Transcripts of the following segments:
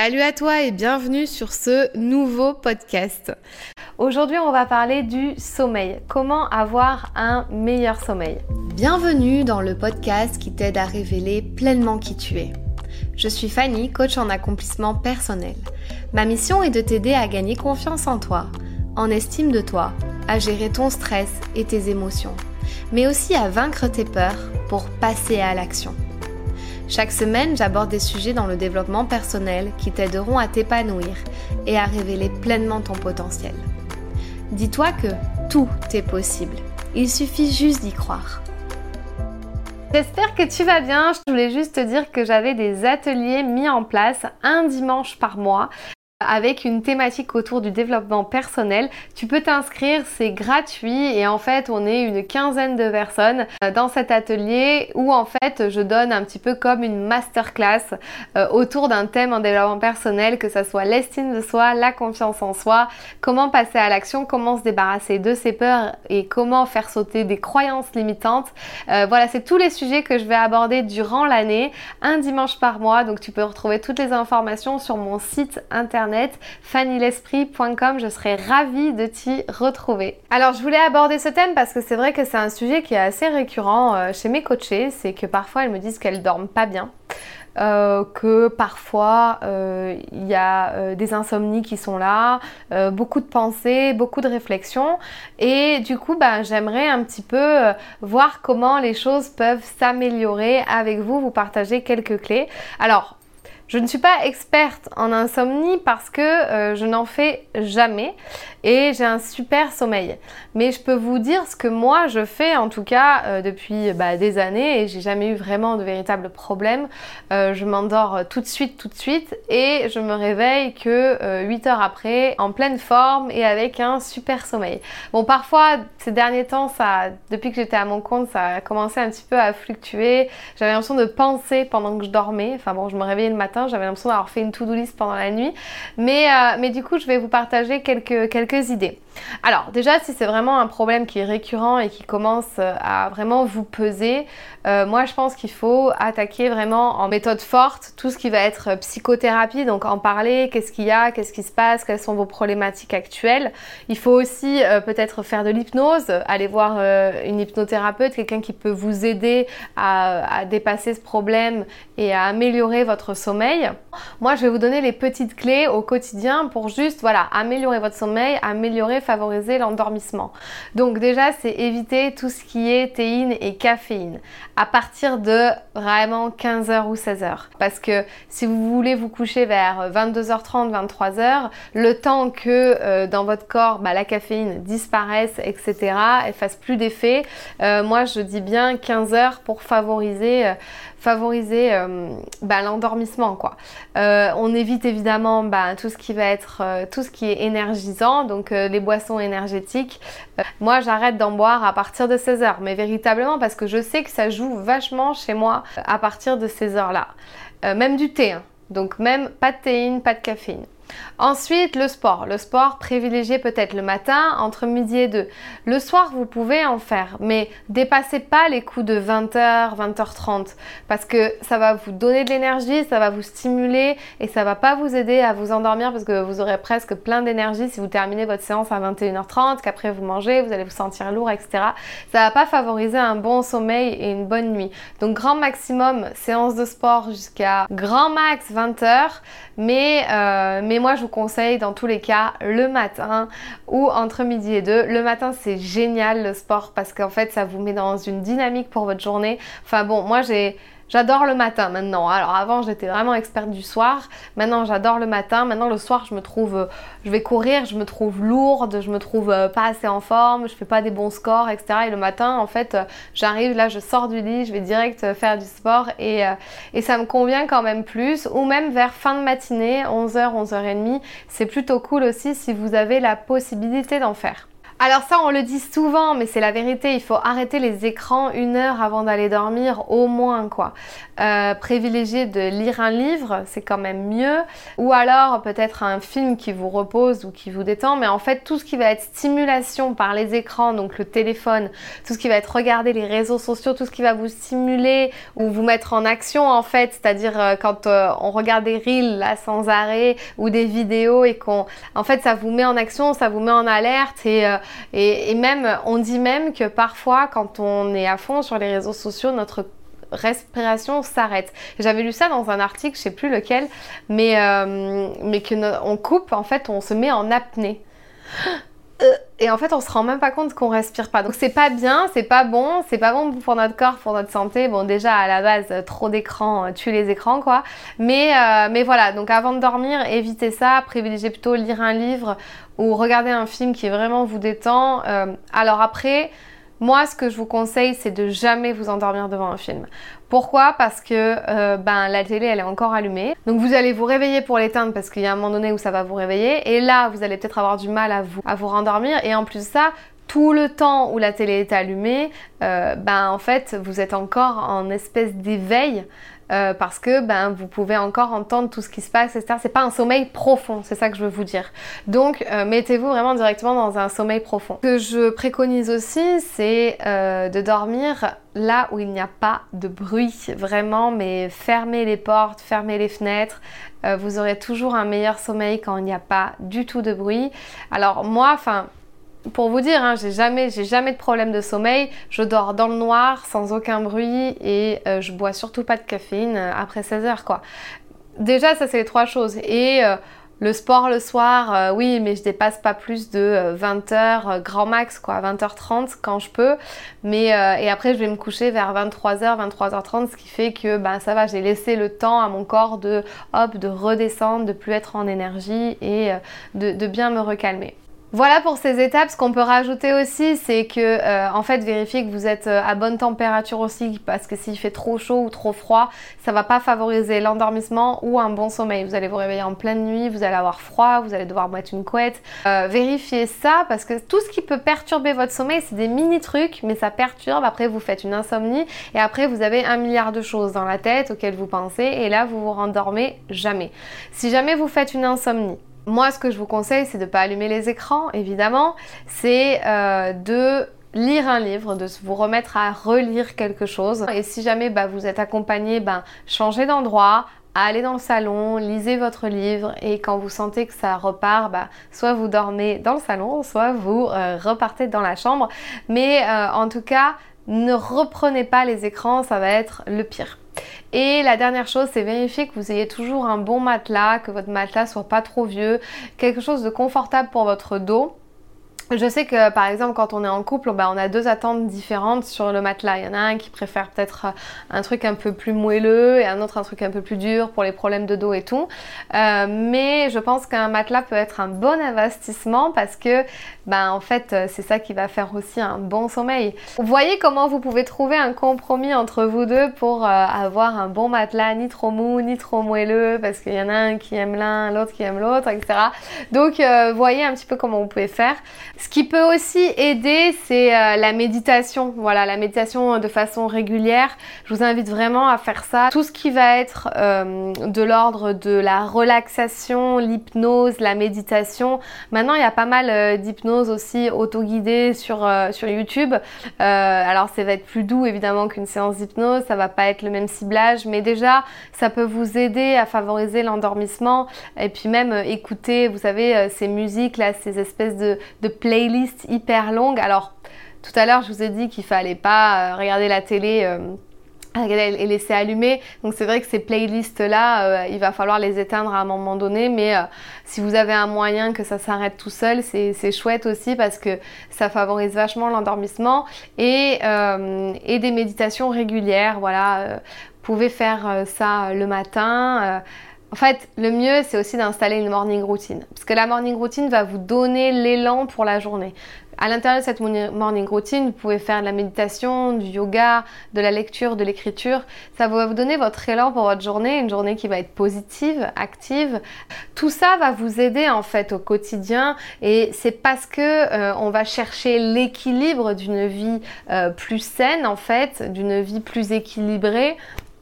Salut à toi et bienvenue sur ce nouveau podcast. Aujourd'hui, on va parler du sommeil. Comment avoir un meilleur sommeil? Bienvenue dans le podcast qui t'aide à révéler pleinement qui tu es. Je suis Fanny, coach en accomplissement personnel. Ma mission est de t'aider à gagner confiance en toi, en estime de toi, à gérer ton stress et tes émotions, mais aussi à vaincre tes peurs pour passer à l'action. Chaque semaine, j'aborde des sujets dans le développement personnel qui t'aideront à t'épanouir et à révéler pleinement ton potentiel. Dis-toi que tout est possible. Il suffit juste d'y croire. J'espère que tu vas bien. Je voulais juste te dire que j'avais des ateliers mis en place un dimanche par mois avec une thématique autour du développement personnel. Tu peux t'inscrire, c'est gratuit et en fait on est une quinzaine de personnes euh, dans cet atelier où en fait je donne un petit peu comme une masterclass euh, autour d'un thème en développement personnel, que ce soit l'estime de soi, la confiance en soi, comment passer à l'action, comment se débarrasser de ses peurs et comment faire sauter des croyances limitantes. Euh, voilà, c'est tous les sujets que je vais aborder durant l'année, un dimanche par mois, donc tu peux retrouver toutes les informations sur mon site internet fannylesprit.com. Je serais ravie de t'y retrouver. Alors, je voulais aborder ce thème parce que c'est vrai que c'est un sujet qui est assez récurrent euh, chez mes coachés. C'est que parfois elles me disent qu'elles dorment pas bien. Euh, que parfois euh, il y a des insomnies qui sont là, beaucoup de pensées, beaucoup de réflexions et du coup bah, j'aimerais un petit peu voir comment les choses peuvent s'améliorer avec vous, vous partager quelques clés. Alors je ne suis pas experte en insomnie parce que euh, je n'en fais jamais et j'ai un super sommeil. Mais je peux vous dire ce que moi je fais en tout cas euh, depuis bah, des années et j'ai jamais eu vraiment de véritables problèmes. Euh, je m'endors tout de suite, tout de suite et je me réveille que 8 heures après en pleine forme et avec un super sommeil. Bon, parfois ces derniers temps, ça, depuis que j'étais à mon compte, ça a commencé un petit peu à fluctuer. J'avais l'impression de penser pendant que je dormais. Enfin bon, je me réveillais le matin j'avais l'impression d'avoir fait une to-do list pendant la nuit. Mais, euh, mais du coup, je vais vous partager quelques, quelques idées. Alors déjà, si c'est vraiment un problème qui est récurrent et qui commence euh, à vraiment vous peser, euh, moi je pense qu'il faut attaquer vraiment en méthode forte tout ce qui va être psychothérapie, donc en parler, qu'est-ce qu'il y a, qu'est-ce qui se passe, quelles sont vos problématiques actuelles. Il faut aussi peut-être faire de l'hypnose, aller voir une hypnothérapeute, quelqu'un qui peut vous aider à, à dépasser ce problème et à améliorer votre sommeil. Moi je vais vous donner les petites clés au quotidien pour juste voilà améliorer votre sommeil, améliorer favoriser l'endormissement. Donc déjà, c'est éviter tout ce qui est théine et caféine à partir de vraiment 15h ou 16h. Parce que si vous voulez vous coucher vers 22h30, 23h, le temps que euh, dans votre corps, bah, la caféine disparaisse, etc., et fasse plus d'effet, euh, moi je dis bien 15h pour favoriser, euh, bah, l'endormissement. Quoi. on évite évidemment bah, tout ce qui va être, tout ce qui est énergisant, donc les boissons énergétiques. Euh, moi, j'arrête d'en boire à partir de 16 heures, mais véritablement parce que je sais que ça joue vachement chez moi à partir de ces heures-là. Euh, même du thé, hein. donc même pas de théine, pas de caféine. Ensuite, le sport. Le sport privilégié peut-être le matin entre midi et 2. Le soir, vous pouvez en faire, mais dépassez pas les coups de 20h, 20h30 parce que ça va vous donner de l'énergie, ça va vous stimuler et ça va pas vous aider à vous endormir parce que vous aurez presque plein d'énergie si vous terminez votre séance à 21h30, qu'après vous mangez, vous allez vous sentir lourd, etc. Ça va pas favoriser un bon sommeil et une bonne nuit. Donc grand maximum séance de sport jusqu'à grand max 20h, mais, euh, mais moi je vous conseille dans tous les cas le matin ou entre midi et deux. Le matin c'est génial le sport parce qu'en fait ça vous met dans une dynamique pour votre journée. Enfin bon, moi j'ai J'adore le matin maintenant. Alors avant j'étais vraiment experte du soir. Maintenant j'adore le matin. Maintenant le soir je me trouve, euh, je vais courir, je me trouve lourde, je me trouve euh, pas assez en forme, je fais pas des bons scores, etc. Et le matin en fait euh, j'arrive là, je sors du lit, je vais direct faire du sport et, et ça me convient quand même plus. Ou même vers fin de matinée, 11h, 11h30, c'est plutôt cool aussi si vous avez la possibilité d'en faire. Alors ça, on le dit souvent, mais c'est la vérité. Il faut arrêter les écrans une heure avant d'aller dormir, au moins quoi. Euh, privilégier de lire un livre, c'est quand même mieux. Ou alors peut-être un film qui vous repose ou qui vous détend. Mais en fait, tout ce qui va être stimulation par les écrans, donc le téléphone, tout ce qui va être regarder les réseaux sociaux, tout ce qui va vous stimuler ou vous mettre en action en fait, c'est-à-dire euh, quand euh, on regarde des reels là sans arrêt ou des vidéos et qu'on, en fait, ça vous met en action, ça vous met en alerte et et, même, on dit même que parfois, quand on est à fond sur les réseaux sociaux, notre respiration s'arrête. J'avais lu ça dans un article, je sais plus lequel, mais, euh, coupe, en fait, on se met en apnée. Euh, et en fait, on se rend même pas compte qu'on respire pas. Donc c'est pas bien, c'est pas bon, c'est pas bon pour notre corps, pour notre santé. Bon, déjà à la base, trop d'écrans euh, tue les écrans, quoi. Mais, euh, mais voilà, donc avant de dormir, évitez ça. Privilégiez plutôt lire un livre ou regarder un film qui vraiment vous détend. alors après, moi, ce que je vous conseille, c'est de jamais vous endormir devant un film. Pourquoi? Parce que euh, ben, la télé, elle est encore allumée. Donc vous allez vous réveiller pour l'éteindre parce qu'il y a un moment donné où ça va vous réveiller. Et là, vous allez peut-être avoir du mal à vous, à vous rendormir. Et en plus de ça, tout le temps où la télé est allumée, euh, ben en fait, vous êtes encore en espèce d'éveil euh, parce que ben, vous pouvez encore entendre tout ce qui se passe, etc. C'est pas un sommeil profond, c'est ça que je veux vous dire. Donc euh, mettez-vous vraiment directement dans un sommeil profond. Ce que je préconise aussi, c'est de dormir là où il n'y a pas de bruit, vraiment, mais fermez les portes, fermez les fenêtres. vous aurez toujours un meilleur sommeil quand il n'y a pas du tout de bruit. Alors moi, enfin pour vous dire, hein, j'ai jamais, de problème de sommeil. Je dors dans le noir, sans aucun bruit, et euh, je bois surtout pas de caféine euh, après 16 heures, quoi. Déjà, ça c'est les trois choses. Et euh, le sport le soir, oui, mais je dépasse pas plus de 20 heures, grand max, quoi, 20h30 quand je peux. Mais et après, je vais me coucher vers 23h, 23h30, ce qui fait que ben ça va, j'ai laissé le temps à mon corps de hop, de redescendre, de plus être en énergie et de bien me recalmer. Voilà pour ces étapes. Ce qu'on peut rajouter aussi, c'est que euh, en fait, vérifiez que vous êtes euh, à bonne température aussi, parce que s'il fait trop chaud ou trop froid, ça va pas favoriser l'endormissement ou un bon sommeil. Vous allez vous réveiller en pleine nuit, vous allez avoir froid, vous allez devoir mettre une couette. Euh, vérifiez ça, parce que tout ce qui peut perturber votre sommeil, c'est des mini trucs, mais ça perturbe. Après, vous faites une insomnie, et après, vous avez un milliard de choses dans la tête auxquelles vous pensez, et là, vous vous rendormez jamais. Si jamais vous faites une insomnie, moi, ce que je vous conseille, c'est de ne pas allumer les écrans, évidemment. C'est euh, de lire un livre, de vous remettre à relire quelque chose. Et si jamais bah, vous êtes accompagné, ben, changez d'endroit, allez dans le salon, lisez votre livre et quand vous sentez que ça repart, bah, soit vous dormez dans le salon, soit vous euh, repartez dans la chambre. Mais euh, en tout cas, ne reprenez pas les écrans, ça va être le pire. Et la dernière chose, c'est vérifier que vous ayez toujours un bon matelas, que votre matelas soit pas trop vieux, quelque chose de confortable pour votre dos. Je sais que par exemple quand on est en couple, bah, on a deux attentes différentes sur le matelas. Il y en a un qui préfère peut-être euh, un truc un peu plus moelleux et un autre un truc un peu plus dur pour les problèmes de dos et tout. Euh, mais je pense qu'un matelas peut être un bon investissement parce que bah, en fait euh, c'est ça qui va faire aussi un bon sommeil. Voyez comment vous pouvez trouver un compromis entre vous deux pour avoir un bon matelas ni trop mou ni trop moelleux parce qu'il y en a un qui aime l'un, l'autre qui aime l'autre, etc. Donc voyez un petit peu comment vous pouvez faire. Ce qui peut aussi aider, c'est euh, la méditation. Voilà, la méditation de façon régulière. Je vous invite vraiment à faire ça. Tout ce qui va être euh, de l'ordre de la relaxation, l'hypnose, la méditation. Maintenant, il y a pas mal euh, d'hypnose aussi auto-guidée sur, YouTube. alors, ça va être plus doux évidemment qu'une séance d'hypnose. Ça va pas être le même ciblage, mais déjà, ça peut vous aider à favoriser l'endormissement et puis même écouter, vous savez, ces musiques là, ces espèces de, de playlist hyper longue. Alors, tout à l'heure, je vous ai dit qu'il fallait pas euh, regarder la télé euh, et laisser allumer. Donc c'est vrai que ces playlists-là, euh, il va falloir les éteindre à un moment donné, mais si vous avez un moyen que ça s'arrête tout seul, c'est chouette aussi parce que ça favorise vachement l'endormissement et, et, des méditations régulières. Voilà, vous pouvez faire ça le matin en fait, le mieux, c'est aussi d'installer une morning routine. Parce que la morning routine va vous donner l'élan pour la journée. À l'intérieur de cette morning routine, vous pouvez faire de la méditation, du yoga, de la lecture, de l'écriture. Ça va vous donner votre élan pour votre journée, une journée qui va être positive, active. Tout ça va vous aider en fait au quotidien et c'est parce que euh, on va chercher l'équilibre d'une vie euh, plus saine en fait, d'une vie plus équilibrée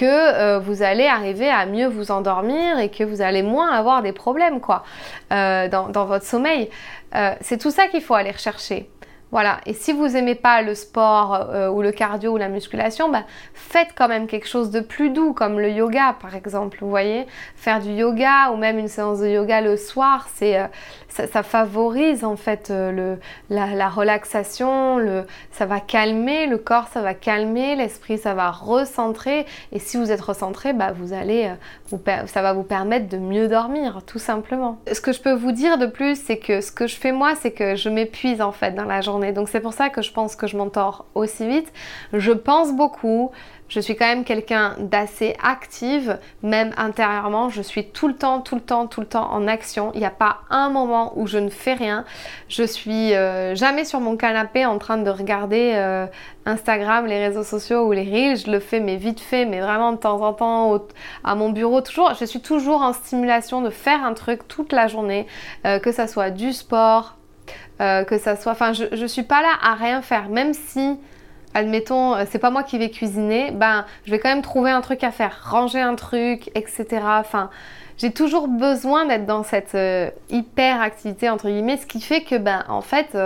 que euh, vous allez arriver à mieux vous endormir et que vous allez moins avoir des problèmes quoi dans, dans, votre sommeil. Euh, c'est tout ça qu'il faut aller rechercher. Voilà. Et si vous n'aimez pas le sport euh, ou le cardio ou la musculation, bah, faites quand même quelque chose de plus doux, comme le yoga par exemple. Vous voyez, faire du yoga ou même une séance de yoga le soir, euh, ça, favorise en fait le, la, relaxation, ça va calmer le corps, ça va calmer l'esprit, ça va recentrer. Et si vous êtes recentré, bah, vous allez, ça va vous permettre de mieux dormir, tout simplement. Ce que je peux vous dire de plus, c'est que ce que je fais moi, c'est que je m'épuise en fait dans la journée donc c'est pour ça que je pense que je m'entends aussi vite. Je pense beaucoup. Je suis quand même quelqu'un d'assez active, même intérieurement. Je suis tout le temps, tout le temps, tout le temps en action. Il n'y a pas un moment où je ne fais rien. Je suis euh, jamais sur mon canapé en train de regarder euh, Instagram, les réseaux sociaux ou les reels. Je le fais, mais vite fait, mais vraiment de temps en temps à mon bureau. Toujours, je suis toujours en stimulation de faire un truc toute la journée, euh, que ça soit du sport, euh, que ça soit. Enfin, je, je suis pas là à rien faire, même si admettons, euh, c'est pas moi qui vais cuisiner, ben je vais quand même trouver un truc à faire, ranger un truc, etc. Enfin, j'ai toujours besoin d'être dans cette euh, hyper activité entre guillemets, ce qui fait que ben en fait,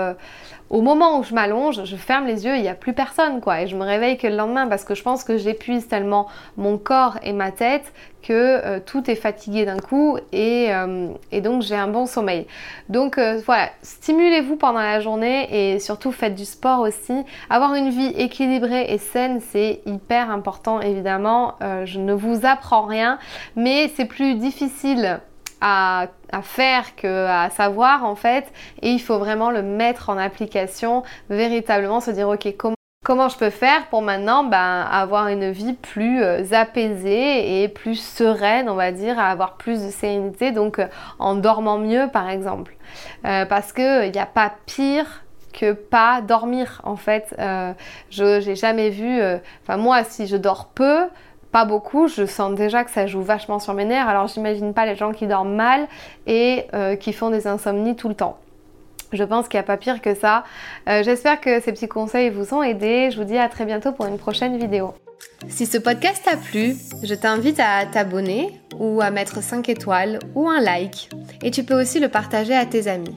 au moment où je m'allonge, je ferme les yeux, il n'y a plus personne quoi, et je me réveille que le lendemain parce que je pense que j'épuise tellement mon corps et ma tête que euh, tout est fatigué d'un coup et, euh, donc j'ai un bon sommeil. Donc euh, voilà, stimulez-vous pendant la journée et surtout faites du sport aussi. Avoir une vie équilibrée et saine, c'est hyper important évidemment. je ne vous apprends rien, mais c'est plus difficile à, à, faire que à savoir en fait et il faut vraiment le mettre en application véritablement se dire ok comment Comment je peux faire pour maintenant ben, avoir une vie plus euh, apaisée et plus sereine, on va dire, avoir plus de sérénité, donc euh, en dormant mieux par exemple. Euh, parce qu'il n'y a pas pire que pas dormir en fait. je n'ai jamais vu, enfin moi si je dors peu, pas beaucoup, je sens déjà que ça joue vachement sur mes nerfs. Alors j'imagine pas les gens qui dorment mal et qui font des insomnies tout le temps. Je pense qu'il n'y a pas pire que ça. Euh, j'espère que ces petits conseils vous ont aidé. Je vous dis à très bientôt pour une prochaine vidéo. Si ce podcast t'a plu, je t'invite à t'abonner ou à mettre 5 étoiles ou un like. Et tu peux aussi le partager à tes amis.